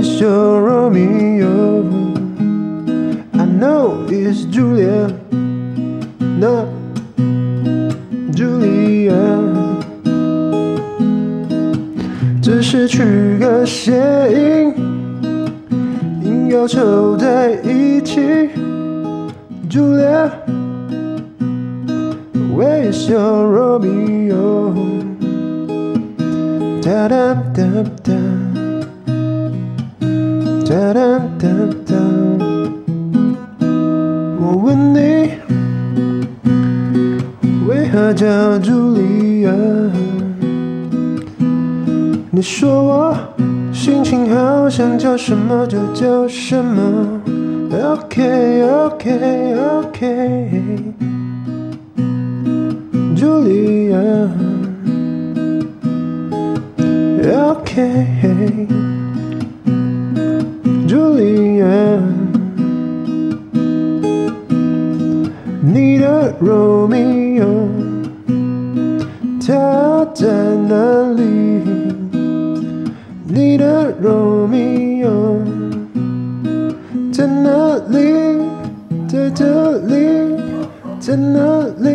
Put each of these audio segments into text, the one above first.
where is your Romeo? I know it's Julia, not Julia. 只是取个谐音，硬要凑在一起。Julia, where is your Romeo? Da da da da, da da da da. 我问你，为何叫茱莉亚？你说我心情好，想叫什么就叫什么。OK OK OK，茱莉亚。OK，Romeo，他在哪里？你的 Romeo 在哪里？在这里，在哪里？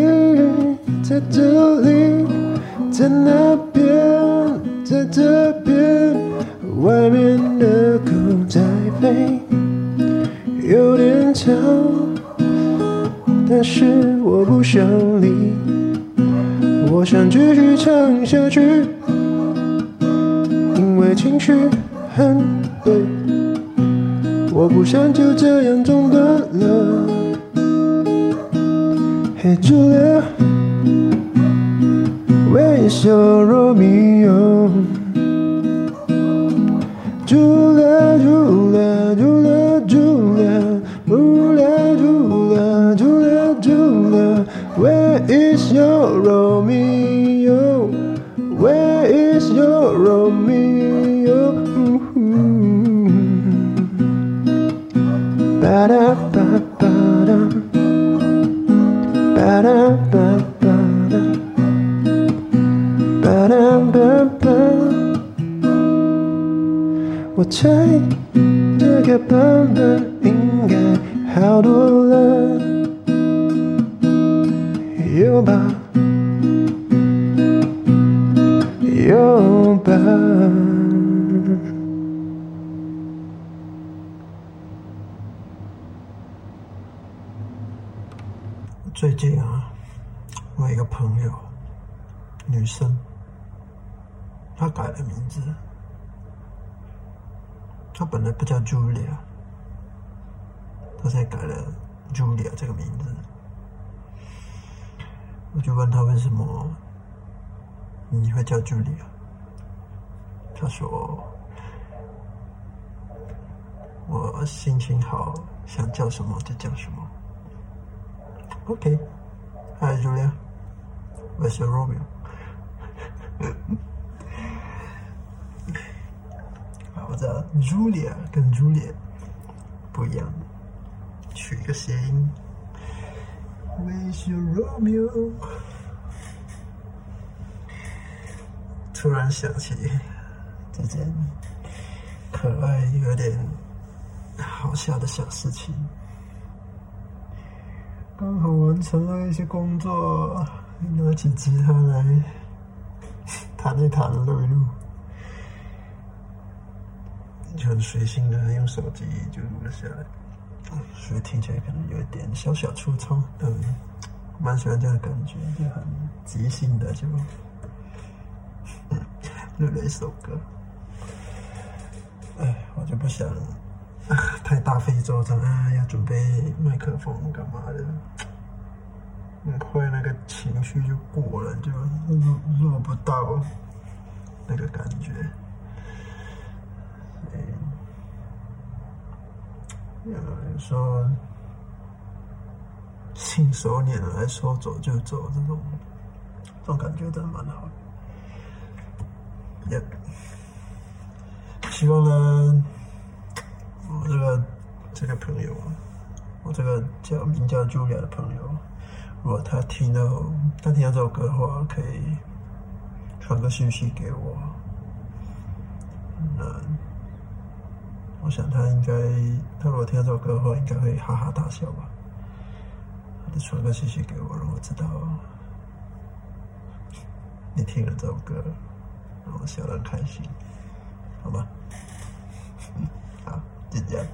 在这里，在那边，在这边。外面的狗在飞，有点吵，但是我不想理，我想继续唱下去。因为情绪很对，我不想就这样中断了。Hey Julia, 喂 sorry Romeo? where is your Romeo? Where is your Romeo? Ba da ba ba da. Ba da ba ba da. Ba da ba ba. 我猜这个版本应该好多了， 有吧？有吧？最近啊，我有一个朋友，女生，她改了名字，她本来不叫 Julia，她在改了 Julia 这个名字。我就问他为什么你会叫 Julia 他说我心情好，想叫什么就叫什么。OK，hi Julia，我是 Romeo。好的 Julia 跟 Julia 不一样，取个谐音。Where's your Romeo？突然想起这件可爱又有点好笑的小事情。刚好完成了一些工作，拿起吉他来弹一弹，录一录，就很随性的用手机就录了下来，所以听起来可能有一点小小粗糙，但蛮喜欢这样的感觉，就很即兴的就录了一首歌。哎，我就不想。啊，太大费周章啊！要准备麦克风干嘛的？很快那个情绪就过了，就录录不到那个感觉。有时候信手拈来，说走就走，这种这种感觉真的蛮好的。也希望呢。我这个这个朋友，我这个叫名叫 Julia 的朋友，如果他听到他听到这首歌的话，可以传个信息给我，那我想他应该，他如果听到这首歌的话，应该会哈哈大笑吧。你传个信息给我，让我知道你听了这首歌，让我笑得很开心，好吗？好，就这样。